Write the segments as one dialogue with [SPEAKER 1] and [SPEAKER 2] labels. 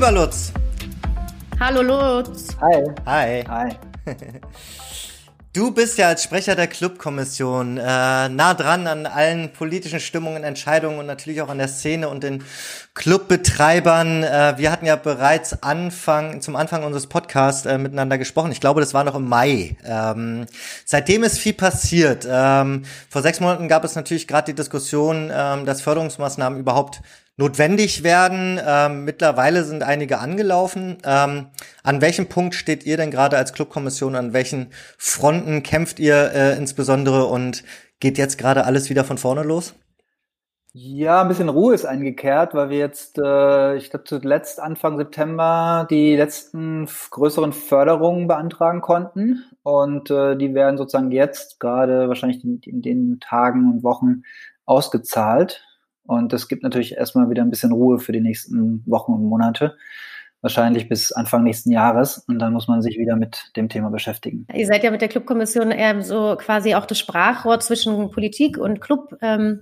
[SPEAKER 1] Lieber Lutz.
[SPEAKER 2] Hallo Lutz.
[SPEAKER 1] Hi. Hi. Hi. Du bist ja als Sprecher der Clubkommission äh, nah dran an allen politischen Stimmungen, Entscheidungen und natürlich auch an der Szene und den Clubbetreibern. Äh, wir hatten ja bereits Anfang zum Anfang unseres Podcasts äh, miteinander gesprochen. Ich glaube, das war noch im Mai. Ähm, seitdem ist viel passiert. Ähm, vor sechs Monaten gab es natürlich gerade die Diskussion, ähm, dass Förderungsmaßnahmen überhaupt notwendig werden. Ähm, mittlerweile sind einige angelaufen. Ähm, an welchem Punkt steht ihr denn gerade als Clubkommission? An welchen Fronten kämpft ihr äh, insbesondere und geht jetzt gerade alles wieder von vorne los?
[SPEAKER 3] Ja, ein bisschen Ruhe ist eingekehrt, weil wir jetzt, äh, ich glaube, zuletzt Anfang September die letzten größeren Förderungen beantragen konnten. Und äh, die werden sozusagen jetzt gerade wahrscheinlich in, in den Tagen und Wochen ausgezahlt. Und das gibt natürlich erstmal wieder ein bisschen Ruhe für die nächsten Wochen und Monate wahrscheinlich bis Anfang nächsten Jahres. Und dann muss man sich wieder mit dem Thema beschäftigen.
[SPEAKER 2] Ihr seid ja mit der Clubkommission eher so quasi auch das Sprachrohr zwischen Politik und Club. Ähm,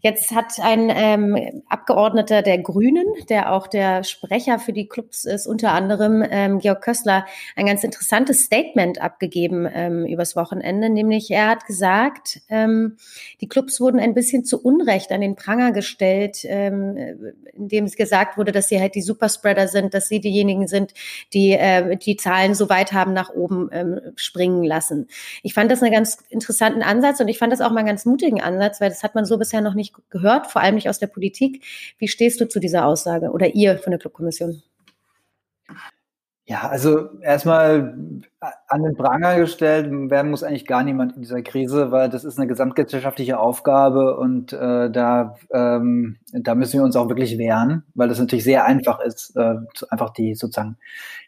[SPEAKER 2] jetzt hat ein ähm, Abgeordneter der Grünen, der auch der Sprecher für die Clubs ist, unter anderem ähm, Georg Kössler, ein ganz interessantes Statement abgegeben übers Wochenende. Nämlich er hat gesagt, die Clubs wurden ein bisschen zu Unrecht an den Pranger gestellt, indem es gesagt wurde, dass sie halt die Superspreader sind, dass sie diejenigen sind, die äh, die Zahlen so weit haben nach oben ähm, springen lassen. Ich fand das einen ganz interessanten Ansatz und ich fand das auch mal einen ganz mutigen Ansatz, weil das hat man so bisher noch nicht gehört, vor allem nicht aus der Politik. Wie stehst du zu dieser Aussage oder ihr von der Clubkommission?
[SPEAKER 3] Ja, also erstmal an den Pranger gestellt werden muss eigentlich gar niemand in dieser Krise, weil das ist eine gesamtgesellschaftliche Aufgabe und äh, da, ähm, da müssen wir uns auch wirklich wehren, weil das natürlich sehr einfach ist, äh, einfach die sozusagen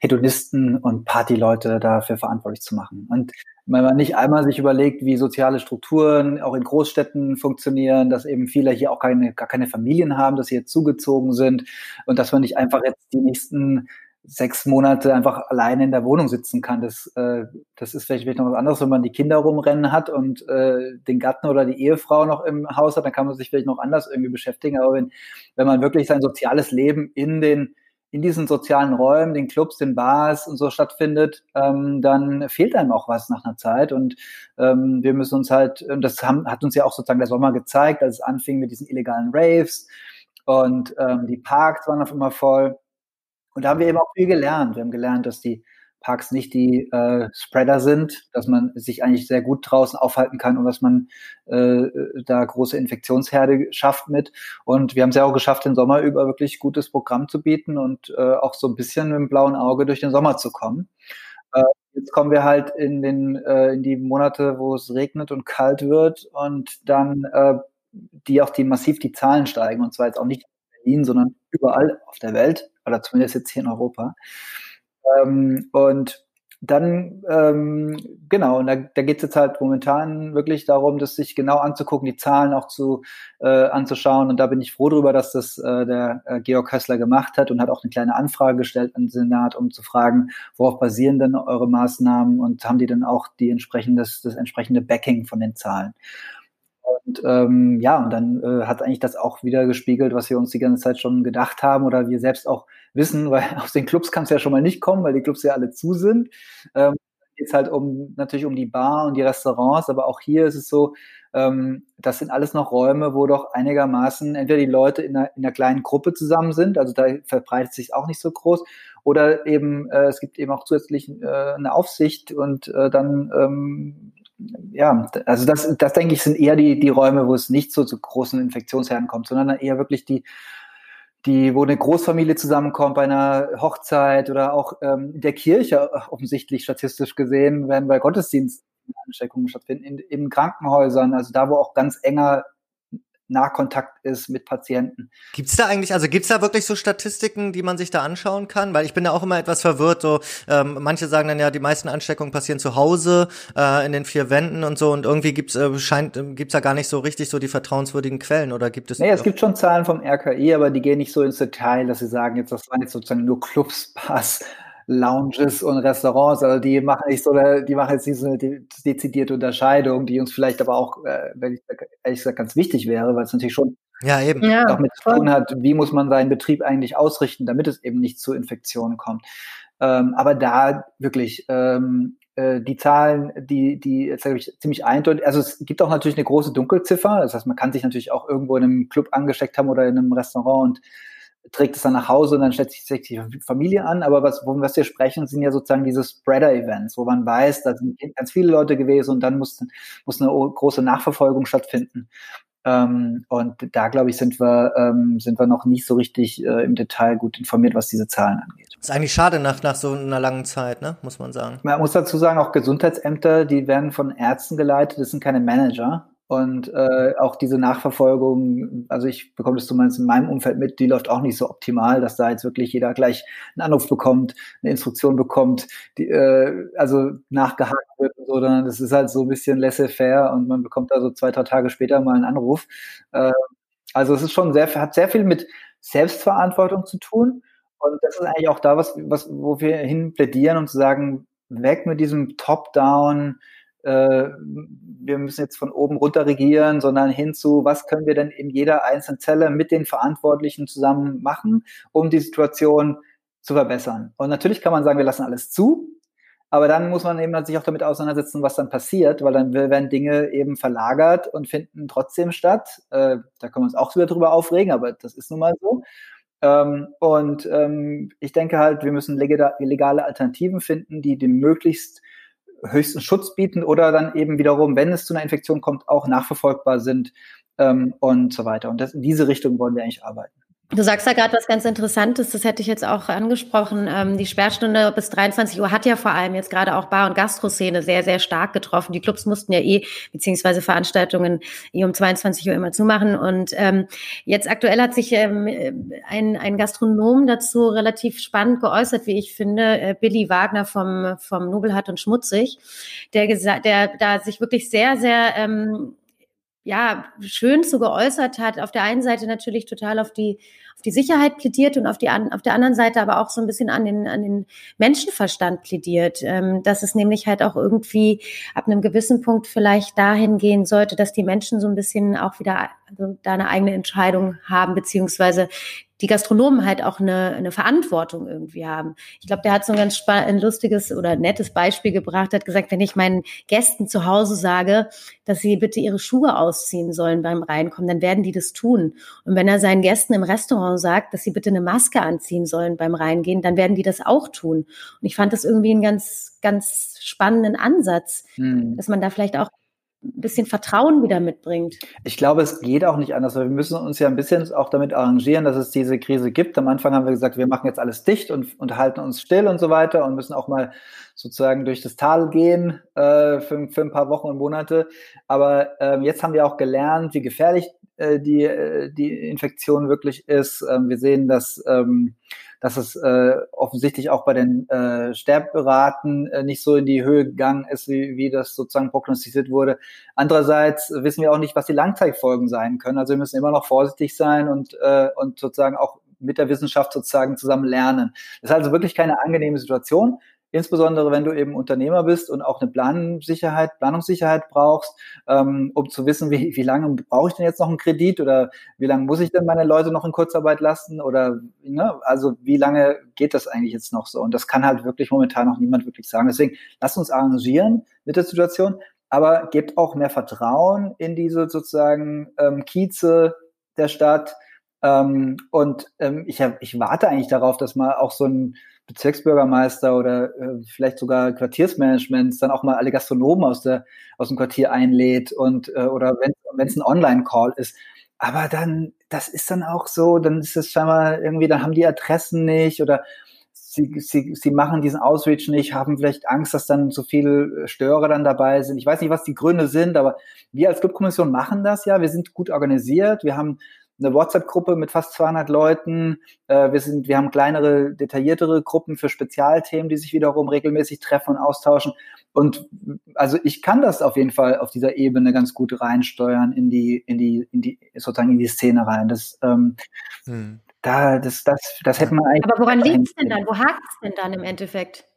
[SPEAKER 3] Hedonisten und Partyleute dafür verantwortlich zu machen. Und wenn man nicht einmal sich überlegt, wie soziale Strukturen auch in Großstädten funktionieren, dass eben viele hier auch keine, gar keine Familien haben, dass sie jetzt zugezogen sind und dass man nicht einfach jetzt die nächsten sechs Monate einfach alleine in der Wohnung sitzen kann. Das, äh, das ist vielleicht, vielleicht noch was anderes, wenn man die Kinder rumrennen hat und äh, den Gatten oder die Ehefrau noch im Haus hat, dann kann man sich vielleicht noch anders irgendwie beschäftigen. Aber wenn, wenn man wirklich sein soziales Leben in den in diesen sozialen Räumen, den Clubs, den Bars und so stattfindet, ähm, dann fehlt einem auch was nach einer Zeit. Und ähm, wir müssen uns halt, das haben, hat uns ja auch sozusagen der Sommer gezeigt, als es anfing mit diesen illegalen Raves und ähm, die Parks waren auf immer voll. Und da haben wir eben auch viel gelernt. Wir haben gelernt, dass die Parks nicht die äh, Spreader sind, dass man sich eigentlich sehr gut draußen aufhalten kann und dass man äh, da große Infektionsherde schafft mit. Und wir haben es ja auch geschafft, den Sommer über wirklich gutes Programm zu bieten und äh, auch so ein bisschen mit dem blauen Auge durch den Sommer zu kommen. Äh, jetzt kommen wir halt in den äh, in die Monate, wo es regnet und kalt wird und dann äh, die auch die massiv die Zahlen steigen und zwar jetzt auch nicht in Berlin, sondern überall auf der Welt oder zumindest jetzt hier in Europa. Ähm, und dann, ähm, genau, und da, da geht es jetzt halt momentan wirklich darum, das sich genau anzugucken, die Zahlen auch zu äh, anzuschauen. Und da bin ich froh darüber, dass das äh, der äh, Georg Hössler gemacht hat und hat auch eine kleine Anfrage gestellt an den Senat, um zu fragen, worauf basieren denn eure Maßnahmen und haben die dann auch die entsprechendes, das entsprechende Backing von den Zahlen. Und ähm, ja, und dann äh, hat eigentlich das auch wieder gespiegelt, was wir uns die ganze Zeit schon gedacht haben oder wir selbst auch wissen, weil aus den Clubs kann es ja schon mal nicht kommen, weil die Clubs ja alle zu sind. Ähm, geht halt um natürlich um die Bar und die Restaurants, aber auch hier ist es so, ähm, das sind alles noch Räume, wo doch einigermaßen entweder die Leute in einer, in einer kleinen Gruppe zusammen sind, also da verbreitet sich auch nicht so groß, oder eben äh, es gibt eben auch zusätzlich äh, eine Aufsicht und äh, dann ähm, ja, also das, das denke ich, sind eher die, die Räume, wo es nicht so zu großen Infektionsherden kommt, sondern eher wirklich die, die, wo eine Großfamilie zusammenkommt bei einer Hochzeit oder auch ähm, der Kirche offensichtlich statistisch gesehen, werden bei Gottesdiensten Ansteckungen stattfinden, in, in Krankenhäusern, also da, wo auch ganz enger Nahkontakt ist mit Patienten.
[SPEAKER 1] Gibt's da eigentlich, also gibt's da wirklich so Statistiken, die man sich da anschauen kann? Weil ich bin da auch immer etwas verwirrt. So, ähm, manche sagen dann ja, die meisten Ansteckungen passieren zu Hause äh, in den vier Wänden und so. Und irgendwie gibt's äh, scheint äh, gibt's da gar nicht so richtig so die vertrauenswürdigen Quellen oder gibt es?
[SPEAKER 3] Nee, es gibt schon Zahlen vom RKI, aber die gehen nicht so ins Detail, dass sie sagen, jetzt das waren jetzt sozusagen nur Clubs, Pass. Lounges und Restaurants, also die machen nicht so, die machen jetzt nicht so eine dezidierte Unterscheidung, die uns vielleicht aber auch, äh, wenn ich ehrlich gesagt, ganz wichtig wäre, weil es natürlich schon
[SPEAKER 1] ja, eben.
[SPEAKER 3] Ja, auch mit zu tun hat, wie muss man seinen Betrieb eigentlich ausrichten, damit es eben nicht zu Infektionen kommt. Ähm, aber da wirklich ähm, äh, die Zahlen, die, die jetzt sage ich ziemlich eindeutig, also es gibt auch natürlich eine große Dunkelziffer. Das heißt, man kann sich natürlich auch irgendwo in einem Club angesteckt haben oder in einem Restaurant und trägt es dann nach Hause und dann stellt sich die Familie an. Aber was, wo was wir sprechen, sind ja sozusagen diese Spreader-Events, wo man weiß, da sind ganz viele Leute gewesen und dann muss, muss eine große Nachverfolgung stattfinden. Ähm, und da, glaube ich, sind wir, ähm, sind wir noch nicht so richtig äh, im Detail gut informiert, was diese Zahlen angeht.
[SPEAKER 1] ist eigentlich schade nach, nach so einer langen Zeit, ne? muss man sagen.
[SPEAKER 3] Man muss dazu sagen, auch Gesundheitsämter, die werden von Ärzten geleitet, das sind keine Manager. Und äh, auch diese Nachverfolgung, also ich bekomme das zumindest in meinem Umfeld mit, die läuft auch nicht so optimal, dass da jetzt wirklich jeder gleich einen Anruf bekommt, eine Instruktion bekommt, die, äh, also nachgehakt wird sondern das ist halt so ein bisschen laissez-faire und man bekommt da so zwei, drei Tage später mal einen Anruf. Äh, also es ist schon sehr, hat sehr viel mit Selbstverantwortung zu tun. Und das ist eigentlich auch da, was, was, wo wir hin plädieren und zu sagen, weg mit diesem Top-Down, äh, wir müssen jetzt von oben runter regieren, sondern hinzu, was können wir denn in jeder einzelnen Zelle mit den Verantwortlichen zusammen machen, um die Situation zu verbessern. Und natürlich kann man sagen, wir lassen alles zu, aber dann muss man eben sich auch damit auseinandersetzen, was dann passiert, weil dann werden Dinge eben verlagert und finden trotzdem statt. Äh, da können wir uns auch wieder drüber aufregen, aber das ist nun mal so. Ähm, und ähm, ich denke halt, wir müssen legale Alternativen finden, die dem möglichst höchsten Schutz bieten oder dann eben wiederum, wenn es zu einer Infektion kommt, auch nachverfolgbar sind ähm, und so weiter. Und das, in diese Richtung wollen wir eigentlich arbeiten.
[SPEAKER 2] Du sagst da gerade was ganz Interessantes, das hätte ich jetzt auch angesprochen. Ähm, die Sperrstunde bis 23 Uhr hat ja vor allem jetzt gerade auch Bar- und Gastroszene sehr, sehr stark getroffen. Die Clubs mussten ja eh, beziehungsweise Veranstaltungen eh um 22 Uhr immer zumachen. Und ähm, jetzt aktuell hat sich ähm, ein, ein Gastronom dazu relativ spannend geäußert, wie ich finde, äh, Billy Wagner vom, vom Nobelhart und Schmutzig, der, gesagt, der da sich wirklich sehr, sehr ähm, ja, schön so geäußert hat. Auf der einen Seite natürlich total auf die, auf die Sicherheit plädiert und auf, die, auf der anderen Seite aber auch so ein bisschen an den, an den Menschenverstand plädiert. Ähm, dass es nämlich halt auch irgendwie ab einem gewissen Punkt vielleicht dahin gehen sollte, dass die Menschen so ein bisschen auch wieder also da eine eigene Entscheidung haben, beziehungsweise die Gastronomen halt auch eine, eine Verantwortung irgendwie haben. Ich glaube, der hat so ein ganz ein lustiges oder nettes Beispiel gebracht, hat gesagt, wenn ich meinen Gästen zu Hause sage, dass sie bitte ihre Schuhe ausziehen sollen beim Reinkommen, dann werden die das tun. Und wenn er seinen Gästen im Restaurant sagt, dass sie bitte eine Maske anziehen sollen beim Reingehen, dann werden die das auch tun. Und ich fand das irgendwie einen ganz, ganz spannenden Ansatz, hm. dass man da vielleicht auch ein bisschen Vertrauen wieder mitbringt.
[SPEAKER 3] Ich glaube, es geht auch nicht anders, weil wir müssen uns ja ein bisschen auch damit arrangieren, dass es diese Krise gibt. Am Anfang haben wir gesagt, wir machen jetzt alles dicht und, und halten uns still und so weiter und müssen auch mal sozusagen durch das Tal gehen äh, für, für ein paar Wochen und Monate. Aber ähm, jetzt haben wir auch gelernt, wie gefährlich äh, die, äh, die Infektion wirklich ist. Ähm, wir sehen, dass ähm, dass es äh, offensichtlich auch bei den äh, Sterberaten äh, nicht so in die Höhe gegangen ist, wie, wie das sozusagen prognostiziert wurde. Andererseits wissen wir auch nicht, was die Langzeitfolgen sein können. Also wir müssen immer noch vorsichtig sein und, äh, und sozusagen auch mit der Wissenschaft sozusagen zusammen lernen. Das ist also wirklich keine angenehme Situation. Insbesondere wenn du eben Unternehmer bist und auch eine Plansicherheit, Planungssicherheit brauchst, ähm, um zu wissen, wie, wie lange brauche ich denn jetzt noch einen Kredit oder wie lange muss ich denn meine Leute noch in Kurzarbeit lassen oder ne, also wie lange geht das eigentlich jetzt noch so? Und das kann halt wirklich momentan noch niemand wirklich sagen. Deswegen lasst uns arrangieren mit der Situation, aber gebt auch mehr Vertrauen in diese sozusagen ähm, Kieze der Stadt. Ähm, und ähm, ich, hab, ich warte eigentlich darauf, dass mal auch so ein Bezirksbürgermeister oder äh, vielleicht sogar Quartiersmanagements dann auch mal alle Gastronomen aus, der, aus dem Quartier einlädt und äh, oder wenn es ein Online-Call ist. Aber dann, das ist dann auch so, dann ist es scheinbar irgendwie, dann haben die Adressen nicht oder sie, sie, sie machen diesen Outreach nicht, haben vielleicht Angst, dass dann so viele Störer dann dabei sind. Ich weiß nicht, was die Gründe sind, aber wir als Clubkommission machen das ja. Wir sind gut organisiert. Wir haben eine WhatsApp-Gruppe mit fast 200 Leuten. Äh, wir sind, wir haben kleinere, detailliertere Gruppen für Spezialthemen, die sich wiederum regelmäßig treffen und austauschen. Und also ich kann das auf jeden Fall auf dieser Ebene ganz gut reinsteuern in die, in die, in die sozusagen in die Szene rein. Das, ähm, hm. da, das, das, das hätte man eigentlich.
[SPEAKER 2] Aber woran liegt es denn dann? Wo hakt es denn dann im Endeffekt?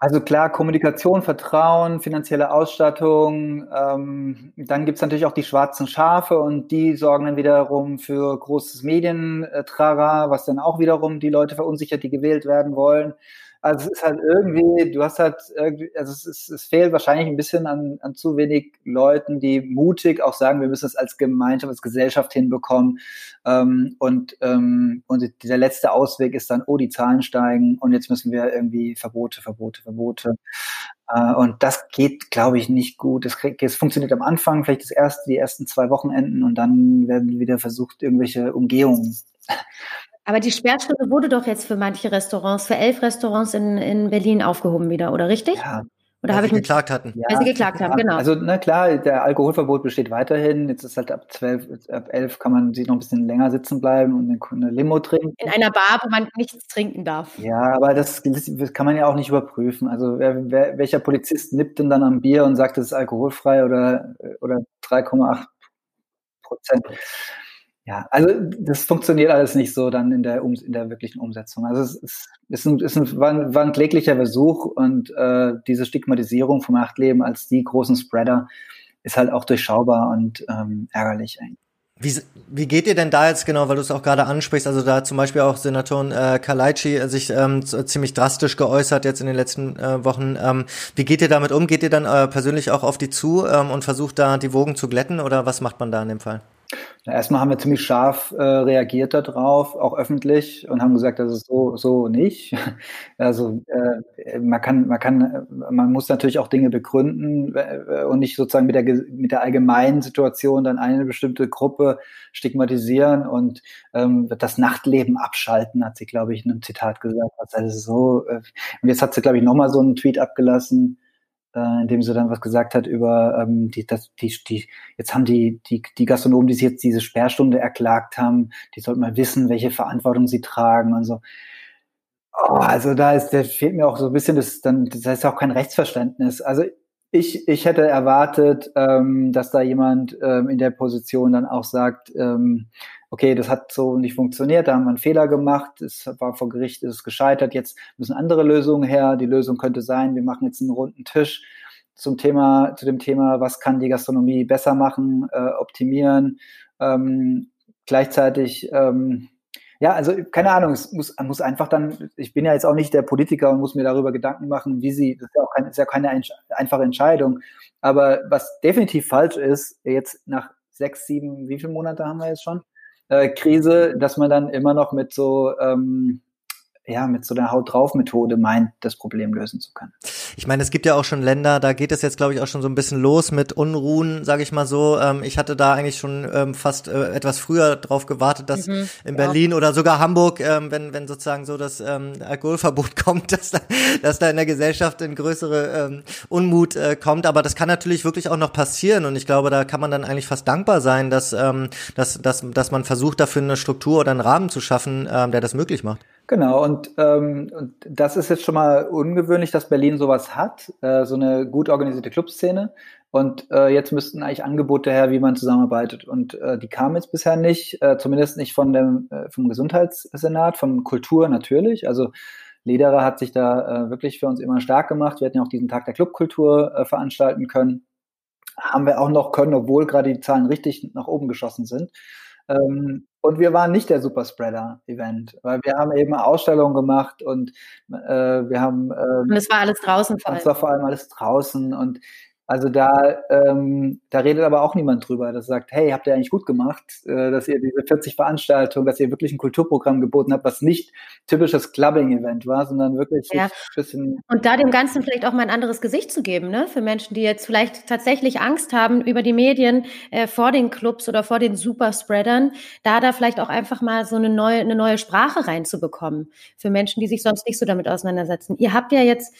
[SPEAKER 3] Also klar, Kommunikation, Vertrauen, finanzielle Ausstattung. Ähm, dann gibt's natürlich auch die schwarzen Schafe und die sorgen dann wiederum für großes Medientrara, was dann auch wiederum die Leute verunsichert, die gewählt werden wollen. Also es ist halt irgendwie, du hast halt irgendwie, also es, ist, es fehlt wahrscheinlich ein bisschen an, an zu wenig Leuten, die mutig auch sagen, wir müssen es als Gemeinschaft, als Gesellschaft hinbekommen. Ähm, und, ähm, und dieser letzte Ausweg ist dann, oh, die Zahlen steigen und jetzt müssen wir irgendwie Verbote, Verbote, Verbote. Äh, und das geht, glaube ich, nicht gut. Es, es funktioniert am Anfang, vielleicht das erste, die ersten zwei Wochenenden und dann werden wieder versucht, irgendwelche Umgehungen
[SPEAKER 2] aber die Sperrstunde wurde doch jetzt für manche Restaurants, für elf Restaurants in, in Berlin aufgehoben wieder, oder richtig?
[SPEAKER 1] Ja. Oder weil sie geklagt hatten.
[SPEAKER 2] Ja, weil sie geklagt haben, genau.
[SPEAKER 3] Also, na klar, der Alkoholverbot besteht weiterhin. Jetzt ist halt ab zwölf, ab elf kann man sich noch ein bisschen länger sitzen bleiben und eine Limo trinken.
[SPEAKER 2] In einer Bar, wo man nichts trinken darf.
[SPEAKER 3] Ja, aber das, das kann man ja auch nicht überprüfen. Also, wer, wer, welcher Polizist nippt denn dann am Bier und sagt, es ist alkoholfrei oder, oder 3,8 Prozent? Ja, also das funktioniert alles nicht so dann in der, in der wirklichen Umsetzung. Also es ist, ist ein, ist ein, war, ein, war ein kläglicher Versuch und äh, diese Stigmatisierung vom Nachtleben als die großen Spreader ist halt auch durchschaubar und ähm, ärgerlich eigentlich.
[SPEAKER 1] Wie, wie geht ihr denn da jetzt genau, weil du es auch gerade ansprichst, also da zum Beispiel auch Senatorin äh, Kalaici äh, sich ähm, ziemlich drastisch geäußert jetzt in den letzten äh, Wochen. Ähm, wie geht ihr damit um? Geht ihr dann äh, persönlich auch auf die zu ähm, und versucht da die Wogen zu glätten oder was macht man da in dem Fall?
[SPEAKER 3] Na, erstmal haben wir ziemlich scharf äh, reagiert darauf, auch öffentlich, und haben gesagt, das ist so, so nicht. Also äh, man kann, man kann, man muss natürlich auch Dinge begründen äh, und nicht sozusagen mit der mit der allgemeinen Situation dann eine bestimmte Gruppe stigmatisieren und ähm, das Nachtleben abschalten, hat sie, glaube ich, in einem Zitat gesagt. Also so, äh, und jetzt hat sie, glaube ich, nochmal so einen Tweet abgelassen äh, in dem sie dann was gesagt hat über ähm, die, das, die, die, jetzt haben die, die, die Gastronomen, die sich jetzt diese Sperrstunde erklagt haben, die sollten mal wissen, welche Verantwortung sie tragen und so. Oh, also da ist, da fehlt mir auch so ein bisschen das, dann, das heißt auch kein Rechtsverständnis. Also ich, ich hätte erwartet, ähm, dass da jemand ähm, in der Position dann auch sagt, ähm, okay, das hat so nicht funktioniert, da haben wir einen Fehler gemacht, es war vor Gericht, ist es gescheitert, jetzt müssen andere Lösungen her. Die Lösung könnte sein, wir machen jetzt einen runden Tisch zum Thema, zu dem Thema, was kann die Gastronomie besser machen, äh, optimieren. Ähm, gleichzeitig, ähm, ja, also keine Ahnung, es muss, muss einfach dann, ich bin ja jetzt auch nicht der Politiker und muss mir darüber Gedanken machen, wie sie, das ist ja auch keine, ist ja keine einfache Entscheidung. Aber was definitiv falsch ist, jetzt nach sechs, sieben, wie viele Monate haben wir jetzt schon? äh, Krise, dass man dann immer noch mit so ähm, ja, mit so einer Haut drauf Methode meint, das Problem lösen zu können.
[SPEAKER 1] Ich meine, es gibt ja auch schon Länder, da geht es jetzt, glaube ich, auch schon so ein bisschen los mit Unruhen, sage ich mal so. Ähm, ich hatte da eigentlich schon ähm, fast äh, etwas früher drauf gewartet, dass mhm, in Berlin ja. oder sogar Hamburg, ähm, wenn, wenn sozusagen so das ähm, Alkoholverbot kommt, dass da, dass da in der Gesellschaft ein größere ähm, Unmut äh, kommt. Aber das kann natürlich wirklich auch noch passieren. Und ich glaube, da kann man dann eigentlich fast dankbar sein, dass, ähm, dass, dass, dass man versucht, dafür eine Struktur oder einen Rahmen zu schaffen, ähm, der das möglich macht.
[SPEAKER 3] Genau, und, ähm, und das ist jetzt schon mal ungewöhnlich, dass Berlin sowas hat, äh, so eine gut organisierte Clubszene. Und äh, jetzt müssten eigentlich Angebote her, wie man zusammenarbeitet. Und äh, die kamen jetzt bisher nicht, äh, zumindest nicht von dem, äh, vom Gesundheitssenat, von Kultur natürlich. Also Lederer hat sich da äh, wirklich für uns immer stark gemacht. Wir hätten ja auch diesen Tag der Clubkultur äh, veranstalten können. Haben wir auch noch können, obwohl gerade die Zahlen richtig nach oben geschossen sind. Ähm, und wir waren nicht der Superspreader-Event, weil wir haben eben Ausstellungen gemacht und äh, wir haben.
[SPEAKER 2] Ähm, und es war alles draußen
[SPEAKER 3] vor allem. Es war vor allem alles draußen und Also da, ähm, da redet aber auch niemand drüber, das sagt, hey, habt ihr eigentlich gut gemacht, äh, dass ihr diese 40 Veranstaltungen, dass ihr wirklich ein Kulturprogramm geboten habt, was nicht typisches Clubbing-Event war, sondern wirklich
[SPEAKER 2] ja. ein bisschen. Und da dem Ganzen vielleicht auch mal ein anderes Gesicht zu geben, ne? Für Menschen, die jetzt vielleicht tatsächlich Angst haben über die Medien äh, vor den Clubs oder vor den Superspreadern, da da vielleicht auch einfach mal so eine neue, eine neue Sprache reinzubekommen. Für Menschen, die sich sonst nicht so damit auseinandersetzen. Ihr habt ja jetzt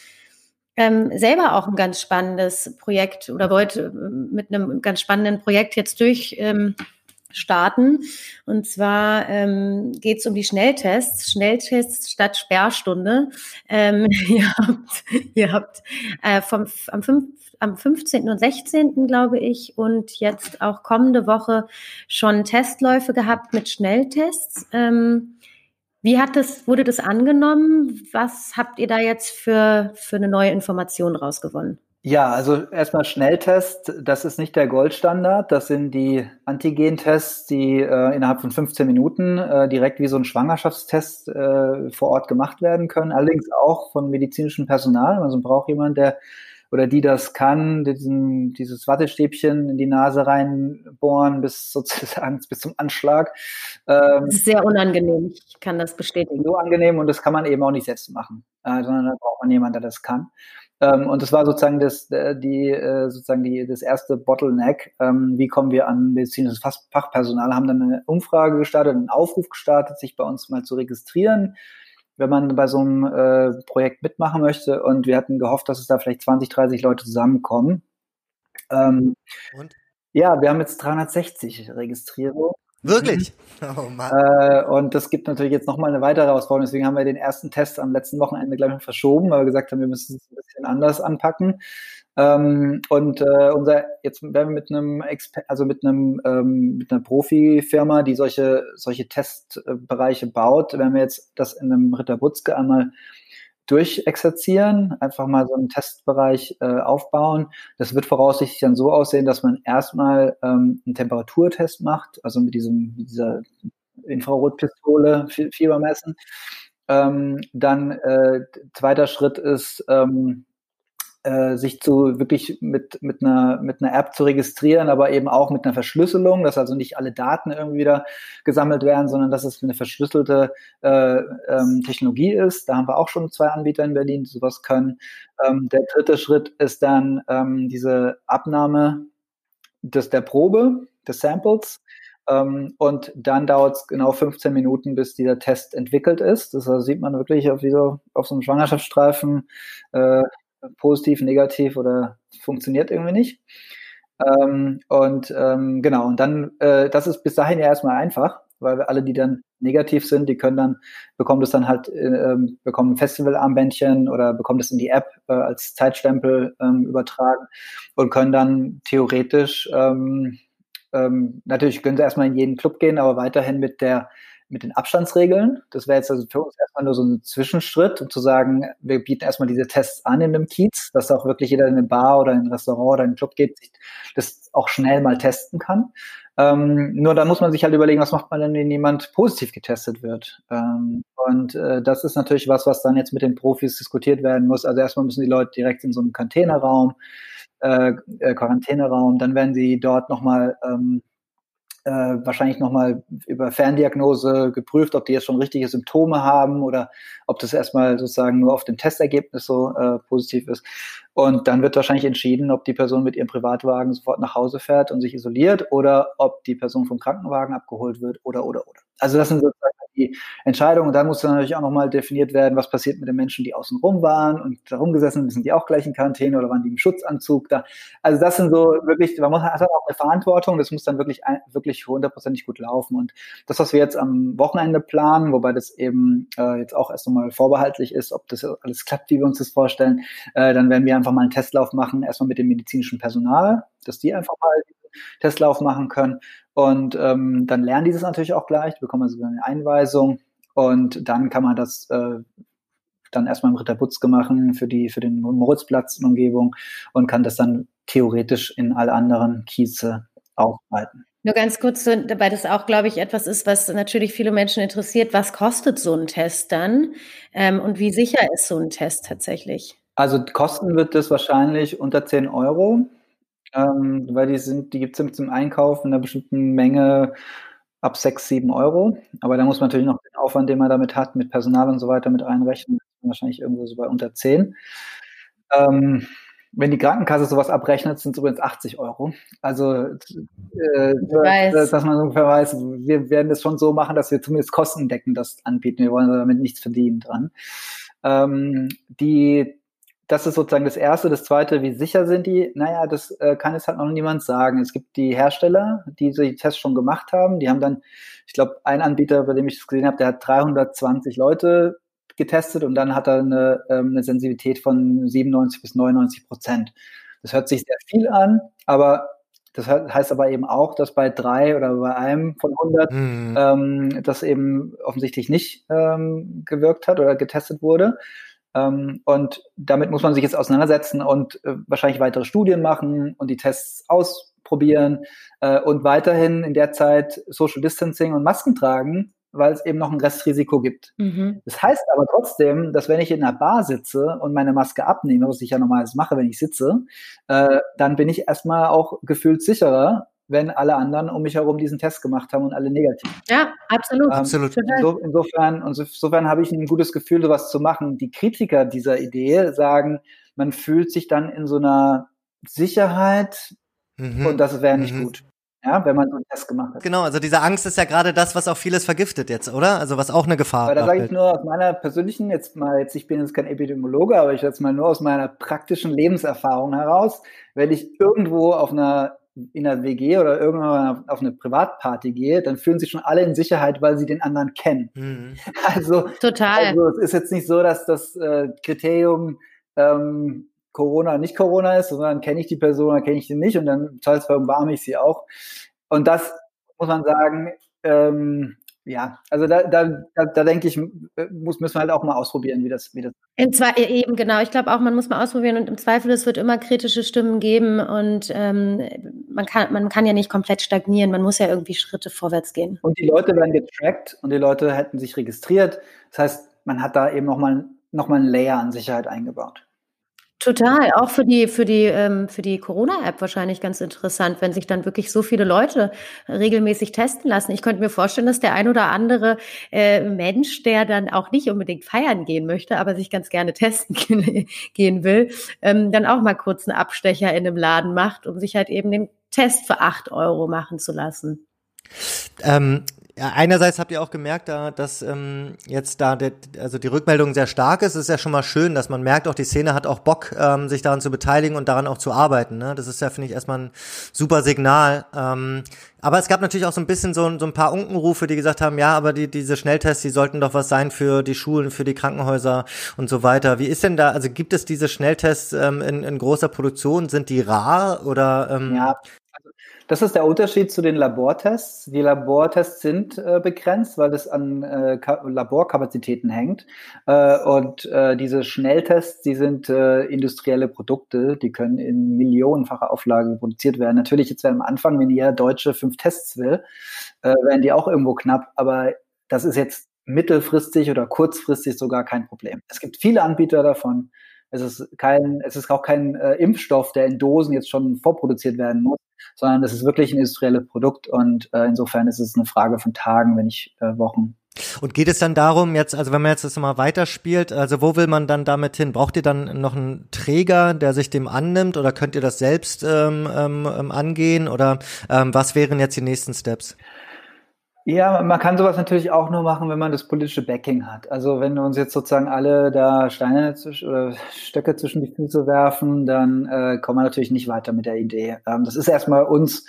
[SPEAKER 2] ähm, selber auch ein ganz spannendes Projekt oder wollt äh, mit einem ganz spannenden Projekt jetzt durch. Ähm, starten. Und zwar ähm, geht es um die Schnelltests, Schnelltests statt Sperrstunde. Ähm, ihr habt, ihr habt äh, vom, am, 5, am 15. und 16. glaube ich und jetzt auch kommende Woche schon Testläufe gehabt mit Schnelltests. Ähm, wie hat das, wurde das angenommen? Was habt ihr da jetzt für, für eine neue Information rausgewonnen?
[SPEAKER 3] Ja, also erstmal Schnelltest, das ist nicht der Goldstandard. Das sind die Antigen-Tests, die äh, innerhalb von 15 Minuten äh, direkt wie so ein Schwangerschaftstest äh, vor Ort gemacht werden können. Allerdings auch von medizinischem Personal. Also man braucht jemand, der oder die das kann, diesen, dieses Wattestäbchen in die Nase reinbohren bis sozusagen bis zum Anschlag.
[SPEAKER 2] Ähm, das ist sehr unangenehm, ich kann das bestätigen.
[SPEAKER 3] So angenehm und das kann man eben auch nicht selbst machen, äh, sondern da braucht man jemanden, der das kann. Ähm, und das war sozusagen das, äh, die, äh, sozusagen die, das erste Bottleneck. Ähm, wie kommen wir an medizinisches Fachpersonal? Haben dann eine Umfrage gestartet, einen Aufruf gestartet, sich bei uns mal zu registrieren wenn man bei so einem äh, Projekt mitmachen möchte. Und wir hatten gehofft, dass es da vielleicht 20, 30 Leute zusammenkommen. Ähm, und? Ja, wir haben jetzt 360 Registrierungen.
[SPEAKER 1] Wirklich?
[SPEAKER 3] Oh Mann. Äh, und das gibt natürlich jetzt nochmal eine weitere Herausforderung. Deswegen haben wir den ersten Test am letzten Wochenende gleich noch verschoben, weil wir gesagt haben, wir müssen es ein bisschen anders anpacken. Ähm, und äh, unser, jetzt werden wir mit einem Exper also mit einem ähm, mit einer Profifirma, die solche solche Testbereiche baut, werden wir jetzt das in einem Ritter Butzke einmal durchexerzieren, einfach mal so einen Testbereich äh, aufbauen. Das wird voraussichtlich dann so aussehen, dass man erstmal ähm, einen Temperaturtest macht, also mit diesem mit dieser Infrarotpistole Fieber messen. Ähm, dann äh, zweiter Schritt ist ähm, äh, sich zu wirklich mit, mit, einer, mit einer App zu registrieren, aber eben auch mit einer Verschlüsselung, dass also nicht alle Daten irgendwie wieder gesammelt werden, sondern dass es eine verschlüsselte äh, ähm, Technologie ist. Da haben wir auch schon zwei Anbieter in Berlin, die sowas können. Ähm, der dritte Schritt ist dann ähm, diese Abnahme des, der Probe, des Samples. Ähm, und dann dauert es genau 15 Minuten, bis dieser Test entwickelt ist. Das also sieht man wirklich auf, wie so, auf so einem Schwangerschaftsstreifen, äh, positiv, negativ oder funktioniert irgendwie nicht. Ähm, und ähm, genau, und dann, äh, das ist bis dahin ja erstmal einfach, weil wir alle, die dann negativ sind, die können dann, bekommen das dann halt, äh, bekommen ein Festivalarmbändchen oder bekommen das in die App äh, als Zeitstempel ähm, übertragen und können dann theoretisch, ähm, ähm, natürlich können sie erstmal in jeden Club gehen, aber weiterhin mit der mit den Abstandsregeln. Das wäre jetzt also für uns erstmal nur so ein Zwischenschritt, um zu sagen, wir bieten erstmal diese Tests an in einem Kiez, dass auch wirklich jeder in eine Bar oder in ein Restaurant oder in einen Club geht, sich das auch schnell mal testen kann. Ähm, nur da muss man sich halt überlegen, was macht man denn, wenn jemand positiv getestet wird. Ähm, und äh, das ist natürlich was, was dann jetzt mit den Profis diskutiert werden muss. Also erstmal müssen die Leute direkt in so einen Containerraum, äh, äh, Quarantäneraum, dann werden sie dort nochmal ähm, äh, wahrscheinlich nochmal über Ferndiagnose geprüft, ob die jetzt schon richtige Symptome haben oder ob das erstmal sozusagen nur auf dem Testergebnis so äh, positiv ist. Und dann wird wahrscheinlich entschieden, ob die Person mit ihrem Privatwagen sofort nach Hause fährt und sich isoliert oder ob die Person vom Krankenwagen abgeholt wird oder, oder, oder. Also das sind sozusagen die Entscheidung. Und dann muss dann natürlich auch nochmal definiert werden, was passiert mit den Menschen, die außen rum waren und da rumgesessen, sind die auch gleich in Quarantäne oder waren die im Schutzanzug da? Also das sind so wirklich, man muss, hat auch eine Verantwortung, das muss dann wirklich, wirklich hundertprozentig gut laufen. Und das, was wir jetzt am Wochenende planen, wobei das eben äh, jetzt auch erst einmal vorbehaltlich ist, ob das alles klappt, wie wir uns das vorstellen, äh, dann werden wir einfach mal einen Testlauf machen, erstmal mit dem medizinischen Personal, dass die einfach mal Testlauf machen können. Und ähm, dann lernen die das natürlich auch gleich, bekommen also eine Einweisung und dann kann man das äh, dann erstmal im Ritter Butzke machen für die für den Moritzplatz und Umgebung und kann das dann theoretisch in alle anderen Kieze ausbreiten.
[SPEAKER 2] Nur ganz kurz, weil das auch, glaube ich, etwas ist, was natürlich viele Menschen interessiert. Was kostet so ein Test dann ähm, und wie sicher ist so ein Test tatsächlich?
[SPEAKER 3] Also kosten wird es wahrscheinlich unter 10 Euro. Ähm, weil die sind, die gibt es zum Einkauf in einer bestimmten Menge ab 6, 7 Euro. Aber da muss man natürlich noch den Aufwand, den man damit hat, mit Personal und so weiter mit einrechnen. Wahrscheinlich irgendwo so bei unter 10. Ähm, wenn die Krankenkasse sowas abrechnet, sind es übrigens 80 Euro. Also, äh, dass, dass man ungefähr weiß, wir werden es schon so machen, dass wir zumindest kostendeckend das anbieten. Wir wollen damit nichts verdienen dran. Ähm, die das ist sozusagen das Erste. Das Zweite, wie sicher sind die? Naja, das äh, kann jetzt halt noch niemand sagen. Es gibt die Hersteller, die die Tests schon gemacht haben. Die haben dann, ich glaube, ein Anbieter, bei dem ich das gesehen habe, der hat 320 Leute getestet und dann hat er eine, ähm, eine Sensibilität von 97 bis 99 Prozent. Das hört sich sehr viel an, aber das heißt aber eben auch, dass bei drei oder bei einem von 100 mhm. ähm, das eben offensichtlich nicht ähm, gewirkt hat oder getestet wurde. Ähm, und damit muss man sich jetzt auseinandersetzen und äh, wahrscheinlich weitere Studien machen und die Tests ausprobieren äh, und weiterhin in der Zeit Social Distancing und Masken tragen, weil es eben noch ein Restrisiko gibt. Mhm. Das heißt aber trotzdem, dass wenn ich in einer Bar sitze und meine Maske abnehme, was ich ja normalerweise mache, wenn ich sitze, äh, dann bin ich erstmal auch gefühlt sicherer, wenn alle anderen um mich herum diesen Test gemacht haben und alle negativ.
[SPEAKER 2] Ja, absolut. Ähm,
[SPEAKER 1] absolut.
[SPEAKER 3] Inso, insofern, insofern habe ich ein gutes Gefühl, sowas zu machen. Die Kritiker dieser Idee sagen, man fühlt sich dann in so einer Sicherheit mhm. und das wäre nicht mhm. gut. Ja, wenn man so einen Test gemacht hat.
[SPEAKER 1] Genau, also diese Angst ist ja gerade das, was auch vieles vergiftet jetzt, oder? Also was auch eine Gefahr ist.
[SPEAKER 3] Da sage ich nur aus meiner persönlichen, jetzt mal, jetzt ich bin jetzt kein Epidemiologe, aber ich jetzt mal nur aus meiner praktischen Lebenserfahrung heraus, wenn ich irgendwo auf einer in einer WG oder irgendwann auf eine Privatparty gehe, dann fühlen sich schon alle in Sicherheit, weil sie den anderen kennen. Mhm. Also,
[SPEAKER 2] Total.
[SPEAKER 3] also es ist jetzt nicht so, dass das äh, Kriterium ähm, Corona nicht Corona ist, sondern kenne ich die Person oder kenne ich die nicht und dann im Zweifelsfall umarme ich sie auch. Und das muss man sagen, ähm, ja, also da, da, da, da denke ich, muss, müssen wir halt auch mal ausprobieren, wie das, wie das.
[SPEAKER 2] Im Zwe eben, genau. Ich glaube auch, man muss mal ausprobieren und im Zweifel, es wird immer kritische Stimmen geben und ähm, man, kann, man kann ja nicht komplett stagnieren, man muss ja irgendwie Schritte vorwärts gehen.
[SPEAKER 3] Und die Leute werden getrackt und die Leute hätten sich registriert. Das heißt, man hat da eben nochmal noch mal ein Layer an Sicherheit eingebaut.
[SPEAKER 2] Total, auch für die für die ähm, für die Corona-App wahrscheinlich ganz interessant, wenn sich dann wirklich so viele Leute regelmäßig testen lassen. Ich könnte mir vorstellen, dass der ein oder andere äh, Mensch, der dann auch nicht unbedingt feiern gehen möchte, aber sich ganz gerne testen gehen will, ähm, dann auch mal kurz einen Abstecher in einem Laden macht, um sich halt eben den Test für acht Euro machen zu lassen.
[SPEAKER 1] Ähm, ja, einerseits habt ihr auch gemerkt, da, dass ähm, jetzt da der, also die Rückmeldung sehr stark ist. Es ist ja schon mal schön, dass man merkt, auch die Szene hat auch Bock, ähm, sich daran zu beteiligen und daran auch zu arbeiten. Ne? Das ist ja, finde ich, erstmal ein super Signal. Ähm, aber es gab natürlich auch so ein bisschen so, so ein paar Unkenrufe, die gesagt haben, ja, aber die, diese Schnelltests, die sollten doch was sein für die Schulen, für die Krankenhäuser und so weiter. Wie ist denn da, also gibt es diese Schnelltests ähm, in, in großer Produktion? Sind die rar oder? Ähm,
[SPEAKER 3] ja, das ist der Unterschied zu den Labortests. Die Labortests sind äh, begrenzt, weil es an äh, Laborkapazitäten hängt. Äh, und äh, diese Schnelltests, die sind äh, industrielle Produkte, die können in millionenfacher Auflage produziert werden. Natürlich jetzt am Anfang, wenn jeder Deutsche fünf Tests will, äh, werden die auch irgendwo knapp. Aber das ist jetzt mittelfristig oder kurzfristig sogar kein Problem. Es gibt viele Anbieter davon. Es ist kein, es ist auch kein äh, Impfstoff, der in Dosen jetzt schon vorproduziert werden muss sondern das ist wirklich ein industrielles Produkt und äh, insofern ist es eine Frage von Tagen, wenn nicht äh, Wochen.
[SPEAKER 1] Und geht es dann darum, jetzt, also wenn man jetzt das mal weiterspielt, also wo will man dann damit hin? Braucht ihr dann noch einen Träger, der sich dem annimmt oder könnt ihr das selbst ähm, ähm, angehen oder ähm, was wären jetzt die nächsten Steps?
[SPEAKER 3] Ja, man kann sowas natürlich auch nur machen, wenn man das politische Backing hat. Also wenn uns jetzt sozusagen alle da Steine oder Stöcke zwischen die Füße werfen, dann äh, kommen wir natürlich nicht weiter mit der Idee. Ähm, das ist erstmal uns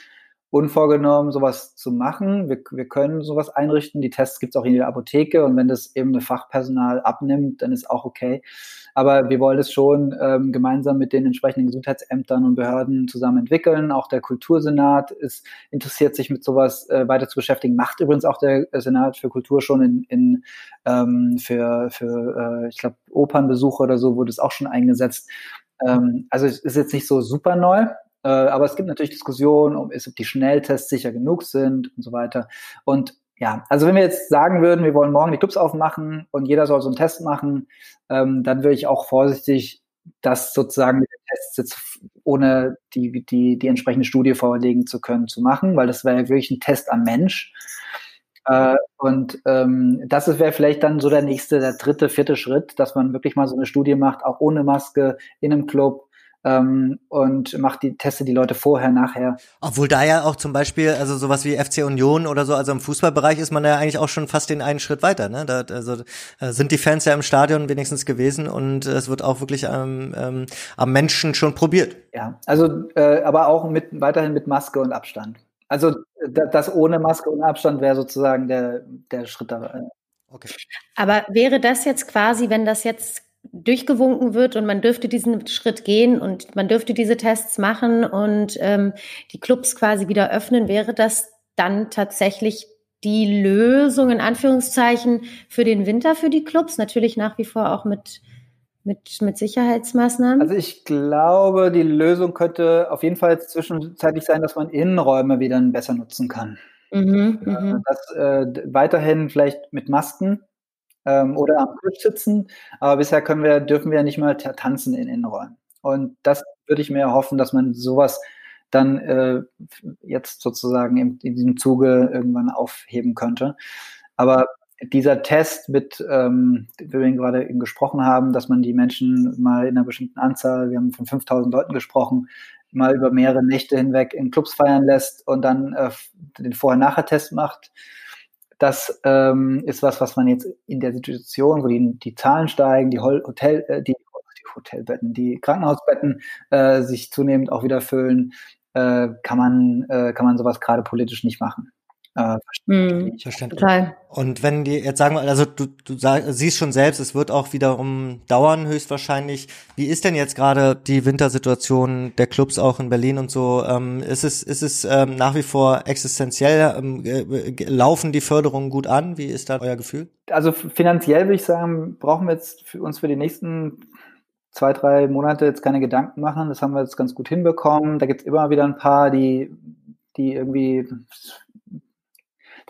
[SPEAKER 3] unvorgenommen, sowas zu machen. Wir, wir können sowas einrichten. Die Tests gibt es auch in der Apotheke und wenn das eben eine Fachpersonal abnimmt, dann ist auch okay. Aber wir wollen es schon ähm, gemeinsam mit den entsprechenden Gesundheitsämtern und Behörden zusammen entwickeln. Auch der Kultursenat ist interessiert sich mit sowas äh, weiter zu beschäftigen. Macht übrigens auch der Senat für Kultur schon in, in ähm, für, für äh, ich glaube, Opernbesuche oder so wurde es auch schon eingesetzt. Ähm, also es ist jetzt nicht so super neu, äh, aber es gibt natürlich Diskussionen, ob, ob die Schnelltests sicher genug sind und so weiter. Und ja, also wenn wir jetzt sagen würden, wir wollen morgen die Clubs aufmachen und jeder soll so einen Test machen, ähm, dann würde ich auch vorsichtig das sozusagen mit den Tests jetzt ohne die, die, die entsprechende Studie vorlegen zu können, zu machen, weil das wäre ja wirklich ein Test am Mensch. Äh, und ähm, das wäre vielleicht dann so der nächste, der dritte, vierte Schritt, dass man wirklich mal so eine Studie macht, auch ohne Maske, in einem Club, ähm, und macht die Teste die Leute vorher, nachher.
[SPEAKER 1] Obwohl da ja auch zum Beispiel, also sowas wie FC Union oder so, also im Fußballbereich ist man ja eigentlich auch schon fast den einen Schritt weiter. Ne? Da, also da sind die Fans ja im Stadion wenigstens gewesen und es wird auch wirklich am, ähm, am Menschen schon probiert.
[SPEAKER 3] Ja, also äh, aber auch mit weiterhin mit Maske und Abstand. Also das ohne Maske und Abstand wäre sozusagen der, der Schritt da. Äh.
[SPEAKER 2] Okay. Aber wäre das jetzt quasi, wenn das jetzt durchgewunken wird und man dürfte diesen Schritt gehen und man dürfte diese Tests machen und ähm, die Clubs quasi wieder öffnen, wäre das dann tatsächlich die Lösung in Anführungszeichen für den Winter für die Clubs? Natürlich nach wie vor auch mit mit, mit Sicherheitsmaßnahmen?
[SPEAKER 3] Also ich glaube, die Lösung könnte auf jeden Fall zwischenzeitlich sein, dass man Innenräume wieder besser nutzen kann. Mhm, mhm. das äh, weiterhin vielleicht mit Masken ähm, oder am Tisch sitzen. Aber bisher können wir, dürfen wir ja nicht mal tanzen in Innenräumen. Und das würde ich mir hoffen, dass man sowas dann äh, jetzt sozusagen in, in diesem Zuge irgendwann aufheben könnte. Aber dieser Test mit, ähm, wir gerade eben gesprochen haben, dass man die Menschen mal in einer bestimmten Anzahl, wir haben von 5000 Leuten gesprochen, mal über mehrere Nächte hinweg in Clubs feiern lässt und dann äh, den Vorher-Nachher-Test macht, das ähm, ist was, was man jetzt in der Situation, wo die, die Zahlen steigen, die Hotel, äh, die, die Hotelbetten, die Krankenhausbetten äh, sich zunehmend auch wieder füllen, äh, kann man äh, kann man sowas gerade politisch nicht machen.
[SPEAKER 1] Äh, mm, verständlich. Total. Und wenn die, jetzt sagen wir, also du, du sag, siehst schon selbst, es wird auch wiederum dauern, höchstwahrscheinlich. Wie ist denn jetzt gerade die Wintersituation der Clubs auch in Berlin und so? Ähm, ist es, ist es ähm, nach wie vor existenziell? Ähm, äh, laufen die Förderungen gut an? Wie ist da euer Gefühl?
[SPEAKER 3] Also finanziell würde ich sagen, brauchen wir jetzt für uns für die nächsten zwei, drei Monate jetzt keine Gedanken machen. Das haben wir jetzt ganz gut hinbekommen. Da gibt es immer wieder ein paar, die, die irgendwie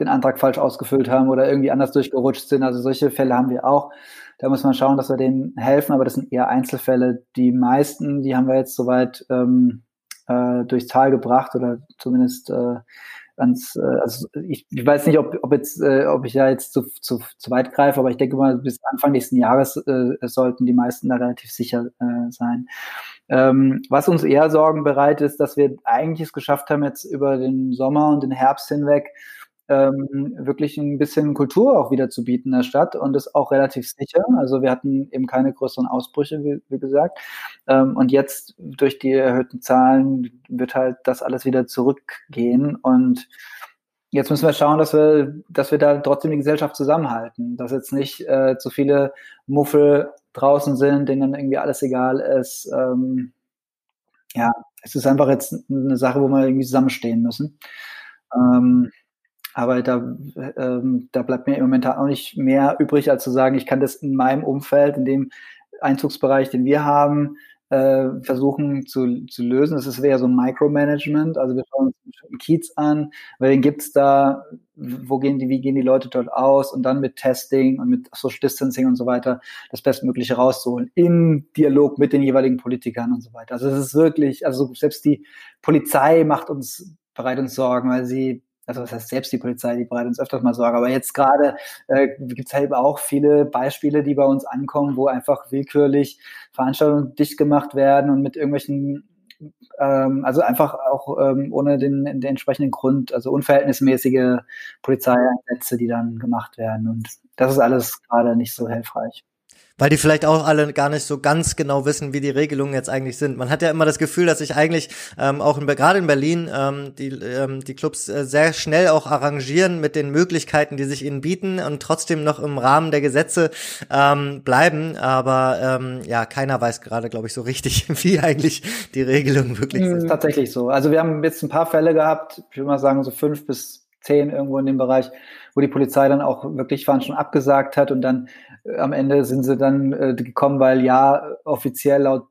[SPEAKER 3] den Antrag falsch ausgefüllt haben oder irgendwie anders durchgerutscht sind. Also solche Fälle haben wir auch. Da muss man schauen, dass wir denen helfen, aber das sind eher Einzelfälle. Die meisten, die haben wir jetzt soweit ähm, äh, durchs Tal gebracht oder zumindest äh, ans, äh, also ich, ich weiß nicht, ob, ob jetzt, äh, ob ich ja jetzt zu, zu, zu weit greife, aber ich denke mal, bis Anfang nächsten Jahres äh, sollten die meisten da relativ sicher äh, sein. Ähm, was uns eher Sorgen bereitet, ist, dass wir eigentlich es geschafft haben, jetzt über den Sommer und den Herbst hinweg ähm, wirklich ein bisschen Kultur auch wieder zu bieten in der Stadt und ist auch relativ sicher. Also wir hatten eben keine größeren Ausbrüche, wie, wie gesagt. Ähm, und jetzt durch die erhöhten Zahlen wird halt das alles wieder zurückgehen und Jetzt müssen wir schauen, dass wir, dass wir da trotzdem die Gesellschaft zusammenhalten, dass jetzt nicht äh, zu viele Muffel draußen sind, denen irgendwie alles egal ist. Ähm, ja, es ist einfach jetzt eine Sache, wo wir irgendwie zusammenstehen müssen. Ähm, aber da, ähm, da bleibt mir im Moment auch nicht mehr übrig, als zu sagen, ich kann das in meinem Umfeld, in dem Einzugsbereich, den wir haben, äh, versuchen zu, zu lösen. Das ist eher so Micromanagement. Also wir schauen uns einen Kiez an, wen gibt's da, wo gehen die, wie gehen die Leute dort aus und dann mit Testing und mit Social Distancing und so weiter das Bestmögliche rauszuholen im Dialog mit den jeweiligen Politikern und so weiter. Also es ist wirklich, also selbst die Polizei macht uns, bereit uns Sorgen, weil sie also das heißt selbst die Polizei, die bereitet uns öfters mal Sorge, aber jetzt gerade äh, gibt es halt auch viele Beispiele, die bei uns ankommen, wo einfach willkürlich Veranstaltungen dicht gemacht werden und mit irgendwelchen ähm, also einfach auch ähm, ohne den, den entsprechenden Grund, also unverhältnismäßige Polizeieinsätze, die dann gemacht werden. Und das ist alles gerade nicht so hilfreich
[SPEAKER 1] weil die vielleicht auch alle gar nicht so ganz genau wissen, wie die Regelungen jetzt eigentlich sind. Man hat ja immer das Gefühl, dass sich eigentlich ähm, auch in, gerade in Berlin ähm, die, ähm, die Clubs äh, sehr schnell auch arrangieren mit den Möglichkeiten, die sich ihnen bieten und trotzdem noch im Rahmen der Gesetze ähm, bleiben. Aber ähm, ja, keiner weiß gerade, glaube ich, so richtig, wie eigentlich die Regelungen wirklich sind.
[SPEAKER 3] Das ist tatsächlich so. Also wir haben jetzt ein paar Fälle gehabt, ich würde mal sagen so fünf bis zehn irgendwo in dem Bereich, wo die Polizei dann auch wirklich schon abgesagt hat und dann äh, am Ende sind sie dann äh, gekommen, weil ja offiziell laut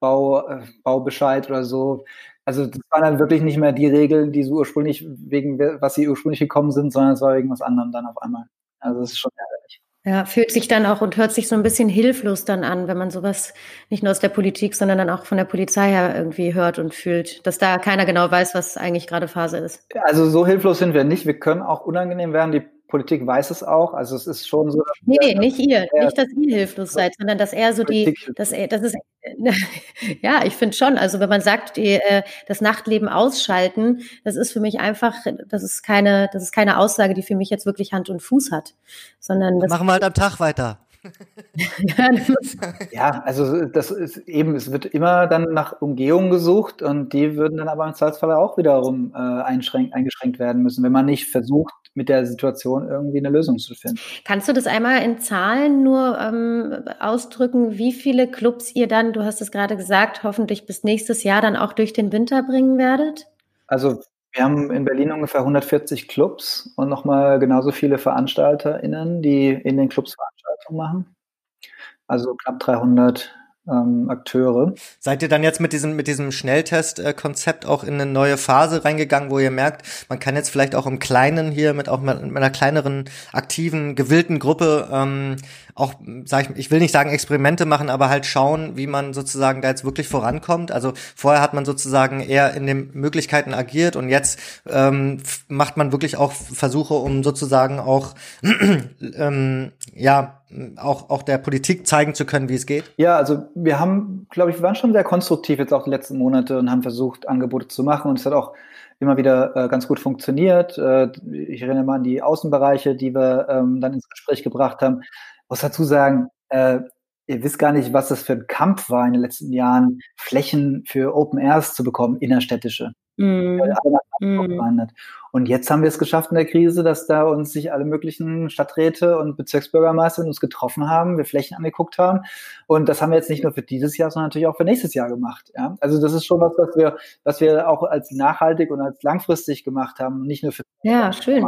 [SPEAKER 3] Bau, äh, Baubescheid oder so. Also das waren dann wirklich nicht mehr die Regeln, die so ursprünglich wegen was sie ursprünglich gekommen sind, sondern es war irgendwas anderem dann auf einmal. Also das ist schon ärgerlich.
[SPEAKER 2] Ja, fühlt sich dann auch und hört sich so ein bisschen hilflos dann an, wenn man sowas nicht nur aus der Politik, sondern dann auch von der Polizei her irgendwie hört und fühlt, dass da keiner genau weiß, was eigentlich gerade Phase ist.
[SPEAKER 3] Also so hilflos sind wir nicht. Wir können auch unangenehm werden. Die Politik weiß es auch. Also es ist schon so.
[SPEAKER 2] Nee, nee, nicht ihr. Nicht, dass ihr hilflos seid, sondern dass er so die, dass er, das ist, ja, ich finde schon. Also wenn man sagt, die, äh, das Nachtleben ausschalten, das ist für mich einfach, das ist keine, das ist keine Aussage, die für mich jetzt wirklich Hand und Fuß hat, sondern das
[SPEAKER 1] machen wir halt am Tag weiter.
[SPEAKER 3] ja, also das ist eben, es wird immer dann nach Umgehungen gesucht und die würden dann aber im Zweifelsfall auch wiederum äh, eingeschränkt werden müssen, wenn man nicht versucht, mit der Situation irgendwie eine Lösung zu finden.
[SPEAKER 2] Kannst du das einmal in Zahlen nur ähm, ausdrücken, wie viele Clubs ihr dann, du hast es gerade gesagt, hoffentlich bis nächstes Jahr dann auch durch den Winter bringen werdet?
[SPEAKER 3] Also wir haben in Berlin ungefähr 140 Clubs und nochmal genauso viele VeranstalterInnen, die in den Clubs Veranstaltungen machen. Also knapp 300 ähm, Akteure.
[SPEAKER 1] Seid ihr dann jetzt mit diesem, mit diesem Schnelltest-Konzept auch in eine neue Phase reingegangen, wo ihr merkt, man kann jetzt vielleicht auch im Kleinen hier mit auch mit, einer kleineren, aktiven, gewillten Gruppe ähm, auch, sag ich, ich will nicht sagen Experimente machen, aber halt schauen, wie man sozusagen da jetzt wirklich vorankommt. Also vorher hat man sozusagen eher in den Möglichkeiten agiert und jetzt ähm, macht man wirklich auch Versuche, um sozusagen auch ähm, ja auch, auch der Politik zeigen zu können, wie es geht?
[SPEAKER 3] Ja, also wir haben, glaube ich, wir waren schon sehr konstruktiv jetzt auch die letzten Monate und haben versucht, Angebote zu machen und es hat auch immer wieder äh, ganz gut funktioniert. Äh, ich erinnere mal an die Außenbereiche, die wir ähm, dann ins Gespräch gebracht haben. Muss dazu sagen, äh, ihr wisst gar nicht, was das für ein Kampf war in den letzten Jahren, Flächen für Open Airs zu bekommen, innerstädtische. Mm. Mm. Und jetzt haben wir es geschafft in der Krise, dass da uns sich alle möglichen Stadträte und Bezirksbürgermeister uns getroffen haben, wir Flächen angeguckt haben. Und das haben wir jetzt nicht nur für dieses Jahr, sondern natürlich auch für nächstes Jahr gemacht. Ja? Also das ist schon was, was wir, was wir auch als nachhaltig und als langfristig gemacht haben, nicht nur für.
[SPEAKER 2] Ja, schön.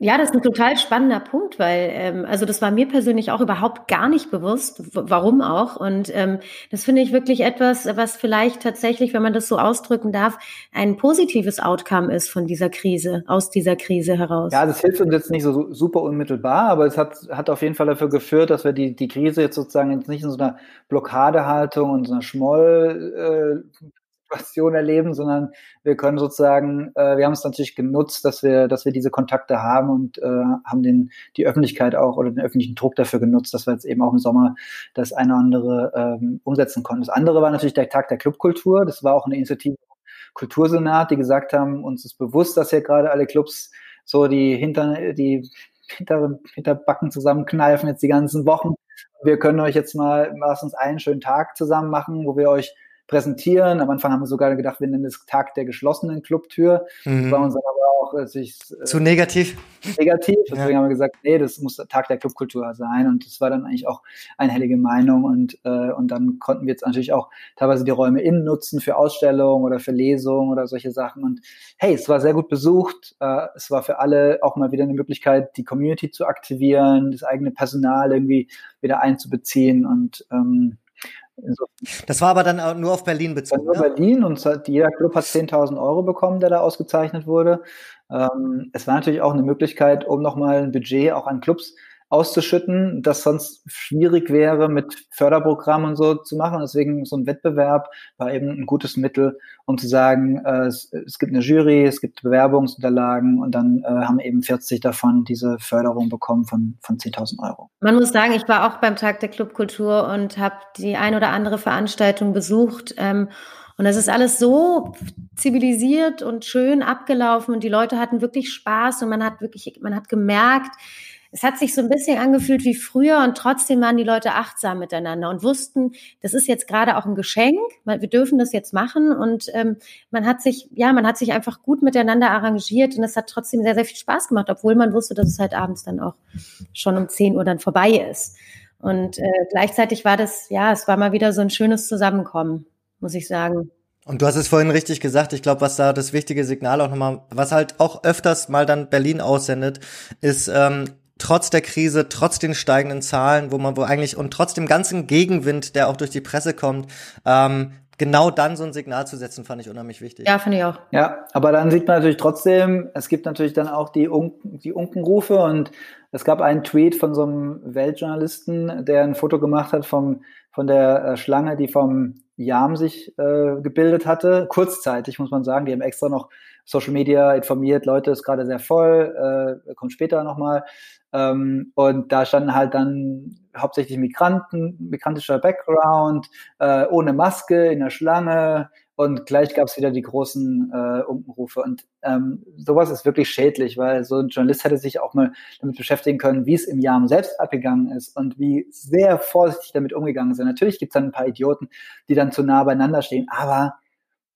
[SPEAKER 2] Ja, das ist ein total spannender Punkt, weil ähm, also das war mir persönlich auch überhaupt gar nicht bewusst, warum auch. Und ähm, das finde ich wirklich etwas, was vielleicht tatsächlich, wenn man das so ausdrücken darf, ein positives Outcome ist von dieser Krise aus dieser Krise heraus?
[SPEAKER 3] Ja, das hilft uns jetzt nicht so super unmittelbar, aber es hat, hat auf jeden Fall dafür geführt, dass wir die, die Krise jetzt sozusagen jetzt nicht in so einer Blockadehaltung und so einer Schmoll, äh, Situation erleben, sondern wir können sozusagen, äh, wir haben es natürlich genutzt, dass wir, dass wir diese Kontakte haben und äh, haben den die Öffentlichkeit auch oder den öffentlichen Druck dafür genutzt, dass wir jetzt eben auch im Sommer das eine oder andere ähm, umsetzen konnten. Das andere war natürlich der Tag der Clubkultur. Das war auch eine Initiative Kultursenat, die gesagt haben, uns ist bewusst, dass hier gerade alle Clubs so die hinter die hinter, hinter Backen zusammenkneifen jetzt die ganzen Wochen. Wir können euch jetzt mal, lass uns einen schönen Tag zusammen machen, wo wir euch präsentieren. Am Anfang haben wir sogar gedacht, wir nennen es Tag der geschlossenen Clubtür.
[SPEAKER 1] Mhm. War uns aber auch äh, sich, äh, zu negativ.
[SPEAKER 3] Negativ. Deswegen ja. haben wir gesagt, nee, das muss der Tag der Clubkultur sein. Und das war dann eigentlich auch einhellige Meinung. Und, äh, und dann konnten wir jetzt natürlich auch teilweise die Räume innen nutzen für Ausstellungen oder für Lesungen oder solche Sachen. Und hey, es war sehr gut besucht. Äh, es war für alle auch mal wieder eine Möglichkeit, die Community zu aktivieren, das eigene Personal irgendwie wieder einzubeziehen. Und ähm,
[SPEAKER 1] das war aber dann nur auf Berlin bezogen.
[SPEAKER 3] Nur ja? Berlin und jeder Club hat 10.000 Euro bekommen, der da ausgezeichnet wurde. Ähm, es war natürlich auch eine Möglichkeit, um nochmal ein Budget auch an Clubs auszuschütten, das sonst schwierig wäre, mit Förderprogrammen und so zu machen. Deswegen so ein Wettbewerb war eben ein gutes Mittel, um zu sagen, äh, es, es, gibt eine Jury, es gibt Bewerbungsunterlagen und dann äh, haben eben 40 davon diese Förderung bekommen von, von 10.000 Euro.
[SPEAKER 2] Man muss sagen, ich war auch beim Tag der Clubkultur und habe die ein oder andere Veranstaltung besucht. Ähm, und das ist alles so zivilisiert und schön abgelaufen und die Leute hatten wirklich Spaß und man hat wirklich, man hat gemerkt, es hat sich so ein bisschen angefühlt wie früher und trotzdem waren die Leute achtsam miteinander und wussten, das ist jetzt gerade auch ein Geschenk, wir dürfen das jetzt machen und ähm, man hat sich, ja, man hat sich einfach gut miteinander arrangiert und es hat trotzdem sehr, sehr viel Spaß gemacht, obwohl man wusste, dass es halt abends dann auch schon um 10 Uhr dann vorbei ist. Und äh, gleichzeitig war das, ja, es war mal wieder so ein schönes Zusammenkommen, muss ich sagen.
[SPEAKER 1] Und du hast es vorhin richtig gesagt, ich glaube, was da das wichtige Signal auch nochmal, was halt auch öfters mal dann Berlin aussendet, ist, ähm, trotz der Krise, trotz den steigenden Zahlen, wo man wo eigentlich und trotz dem ganzen Gegenwind, der auch durch die Presse kommt, ähm, genau dann so ein Signal zu setzen, fand ich unheimlich wichtig.
[SPEAKER 2] Ja, finde ich auch.
[SPEAKER 3] Ja, aber dann sieht man natürlich trotzdem, es gibt natürlich dann auch die, Un die Unkenrufe und Es gab einen Tweet von so einem Weltjournalisten, der ein Foto gemacht hat vom, von der äh, Schlange, die vom Jam sich äh, gebildet hatte. Kurzzeitig, muss man sagen. Die haben extra noch Social Media informiert, Leute, ist gerade sehr voll, äh, kommt später nochmal. Ähm, und da standen halt dann hauptsächlich Migranten, migrantischer Background, äh, ohne Maske, in der Schlange. Und gleich gab es wieder die großen äh, Umrufe. Und ähm, sowas ist wirklich schädlich, weil so ein Journalist hätte sich auch mal damit beschäftigen können, wie es im Jahr selbst abgegangen ist und wie sehr vorsichtig damit umgegangen sind. Natürlich gibt es dann ein paar Idioten, die dann zu nah beieinander stehen, aber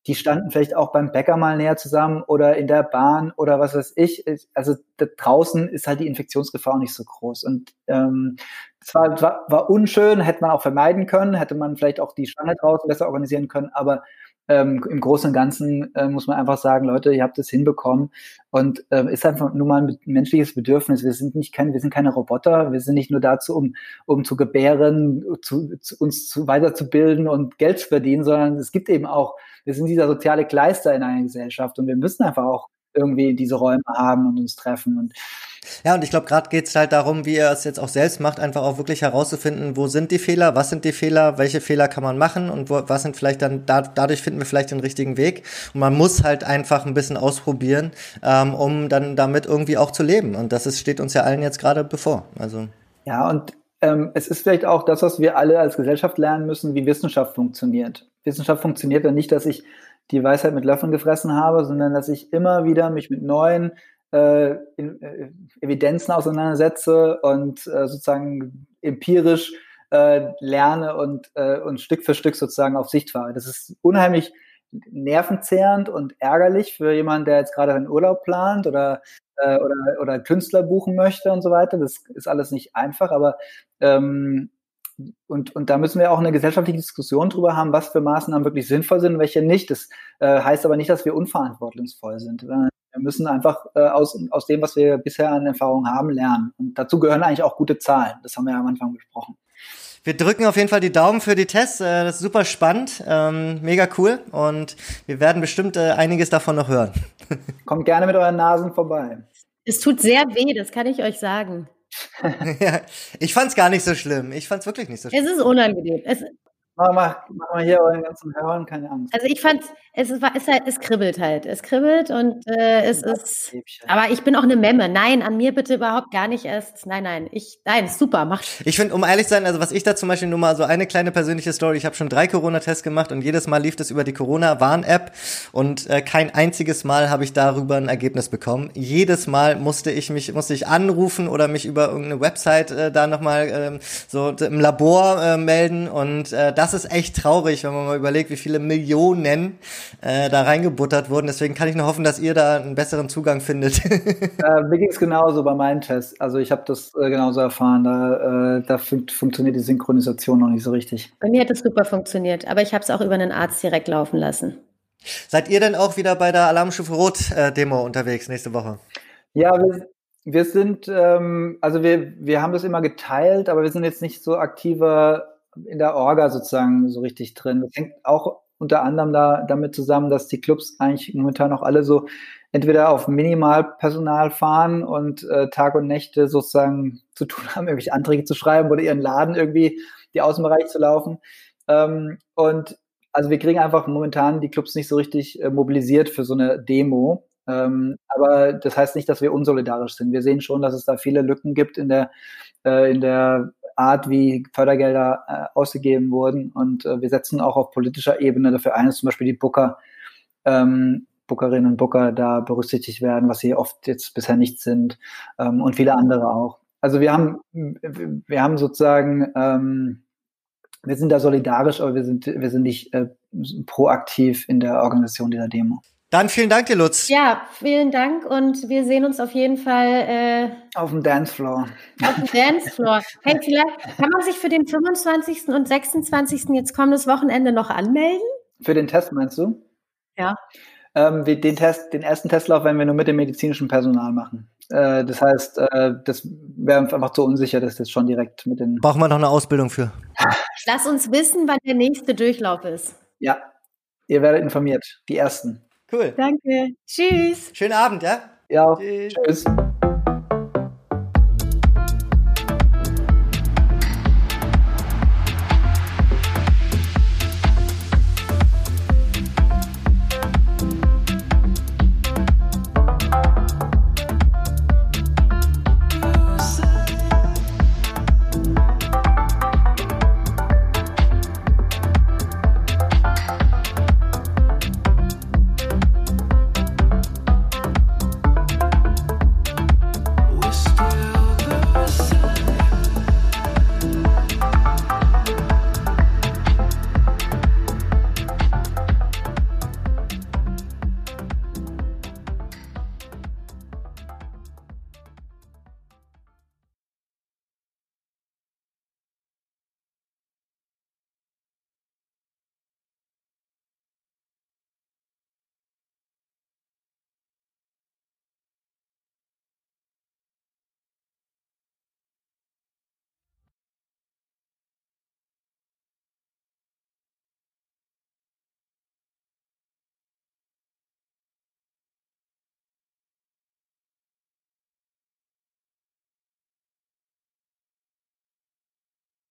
[SPEAKER 3] die standen vielleicht auch beim Bäcker mal näher zusammen oder in der Bahn oder was weiß ich. Also da draußen ist halt die Infektionsgefahr nicht so groß. Und ähm, es war, war, war unschön, hätte man auch vermeiden können, hätte man vielleicht auch die Schlange draußen besser organisieren können, aber ähm, im Großen und Ganzen äh, muss man einfach sagen, Leute, ihr habt es hinbekommen und ähm, ist einfach nur mal ein menschliches Bedürfnis. Wir sind nicht keine, wir sind keine Roboter. Wir sind nicht nur dazu, um, um zu gebären, zu, zu, uns zu weiterzubilden und Geld zu verdienen, sondern es gibt eben auch, wir sind dieser soziale Kleister in einer Gesellschaft und wir müssen einfach auch irgendwie diese Räume haben und uns treffen und
[SPEAKER 1] ja, und ich glaube, gerade geht es halt darum, wie er es jetzt auch selbst macht, einfach auch wirklich herauszufinden, wo sind die Fehler, was sind die Fehler, welche Fehler kann man machen und wo, was sind vielleicht dann, da, dadurch finden wir vielleicht den richtigen Weg. Und man muss halt einfach ein bisschen ausprobieren, ähm, um dann damit irgendwie auch zu leben. Und das ist, steht uns ja allen jetzt gerade bevor. Also.
[SPEAKER 3] Ja, und ähm, es ist vielleicht auch das, was wir alle als Gesellschaft lernen müssen, wie Wissenschaft funktioniert. Wissenschaft funktioniert ja nicht, dass ich die Weisheit mit Löffeln gefressen habe, sondern dass ich immer wieder mich mit neuen äh, in, äh, Evidenzen auseinandersetze und äh, sozusagen empirisch äh, lerne und, äh, und Stück für Stück sozusagen auf Sicht fahre. Das ist unheimlich nervenzehrend und ärgerlich für jemanden, der jetzt gerade einen Urlaub plant oder, äh, oder, oder Künstler buchen möchte und so weiter. Das ist alles nicht einfach, aber ähm, und, und da müssen wir auch eine gesellschaftliche Diskussion drüber haben, was für Maßnahmen wirklich sinnvoll sind und welche nicht. Das äh, heißt aber nicht, dass wir unverantwortungsvoll sind. Wir müssen einfach äh, aus, aus dem, was wir bisher an Erfahrung haben, lernen. Und dazu gehören eigentlich auch gute Zahlen. Das haben wir ja am Anfang besprochen.
[SPEAKER 1] Wir drücken auf jeden Fall die Daumen für die Tests. Äh, das ist super spannend, ähm, mega cool. Und wir werden bestimmt äh, einiges davon noch hören.
[SPEAKER 3] Kommt gerne mit euren Nasen vorbei.
[SPEAKER 2] Es tut sehr weh, das kann ich euch sagen.
[SPEAKER 1] ich fand's gar nicht so schlimm. Ich fand's wirklich nicht so schlimm.
[SPEAKER 2] Es ist unangenehm. Es,
[SPEAKER 3] Mach mal, mach mal hier euren ganzen Hörern keine Angst.
[SPEAKER 2] Also ich fand, es ist, ist halt, es kribbelt halt. Es kribbelt und äh, es ist. Aber ich bin auch eine Memme. Nein, an mir bitte überhaupt gar nicht erst. Nein, nein. Ich, nein, super, macht.
[SPEAKER 1] Ich finde, um ehrlich zu sein, also was ich da zum Beispiel nur mal so eine kleine persönliche Story. Ich habe schon drei Corona-Tests gemacht und jedes Mal lief das über die Corona-Warn-App und äh, kein einziges Mal habe ich darüber ein Ergebnis bekommen. Jedes Mal musste ich mich, musste ich anrufen oder mich über irgendeine Website äh, da nochmal äh, so im Labor äh, melden und äh, das ist echt traurig, wenn man mal überlegt, wie viele Millionen äh, da reingebuttert wurden. Deswegen kann ich nur hoffen, dass ihr da einen besseren Zugang findet.
[SPEAKER 3] äh, mir ging es genauso bei meinen Tests. Also ich habe das äh, genauso erfahren. Da, äh, da fun funktioniert die Synchronisation noch nicht so richtig.
[SPEAKER 2] Bei mir hat es super funktioniert, aber ich habe es auch über einen Arzt direkt laufen lassen.
[SPEAKER 1] Seid ihr denn auch wieder bei der Alarmstufe Rot äh, Demo unterwegs nächste Woche?
[SPEAKER 3] Ja, wir, wir sind, ähm, also wir, wir haben das immer geteilt, aber wir sind jetzt nicht so aktiver in der Orga sozusagen so richtig drin. Das hängt auch unter anderem da, damit zusammen, dass die Clubs eigentlich momentan auch alle so entweder auf Minimalpersonal fahren und äh, Tag und Nächte sozusagen zu tun haben, irgendwelche Anträge zu schreiben oder ihren Laden irgendwie die Außenbereiche zu laufen. Ähm, und also wir kriegen einfach momentan die Clubs nicht so richtig äh, mobilisiert für so eine Demo. Ähm, aber das heißt nicht, dass wir unsolidarisch sind. Wir sehen schon, dass es da viele Lücken gibt in der, äh, in der Art, wie Fördergelder äh, ausgegeben wurden. Und äh, wir setzen auch auf politischer Ebene dafür ein, dass zum Beispiel die Booker, ähm, Bookerinnen und Booker da berücksichtigt werden, was sie oft jetzt bisher nicht sind ähm, und viele andere auch. Also wir haben, wir haben sozusagen, ähm, wir sind da solidarisch, aber wir sind, wir sind nicht äh, proaktiv in der Organisation dieser Demo.
[SPEAKER 1] Dann vielen Dank dir, Lutz.
[SPEAKER 2] Ja, vielen Dank und wir sehen uns auf jeden Fall äh,
[SPEAKER 3] auf dem Dancefloor.
[SPEAKER 2] Auf dem Dancefloor. Hey, vielleicht kann man sich für den 25. und 26. jetzt kommendes Wochenende noch anmelden?
[SPEAKER 3] Für den Test meinst du?
[SPEAKER 2] Ja.
[SPEAKER 3] Ähm, wir, den Test, den ersten Testlauf werden wir nur mit dem medizinischen Personal machen. Äh, das heißt, äh, das wäre einfach zu unsicher, dass das schon direkt mit den.
[SPEAKER 1] Brauchen wir noch eine Ausbildung für?
[SPEAKER 2] Lass uns wissen, wann der nächste Durchlauf ist.
[SPEAKER 3] Ja, ihr werdet informiert. Die ersten.
[SPEAKER 1] Cool.
[SPEAKER 2] Danke. Tschüss.
[SPEAKER 1] Schönen Abend, ja?
[SPEAKER 3] Ja. Tschüss. Tschüss.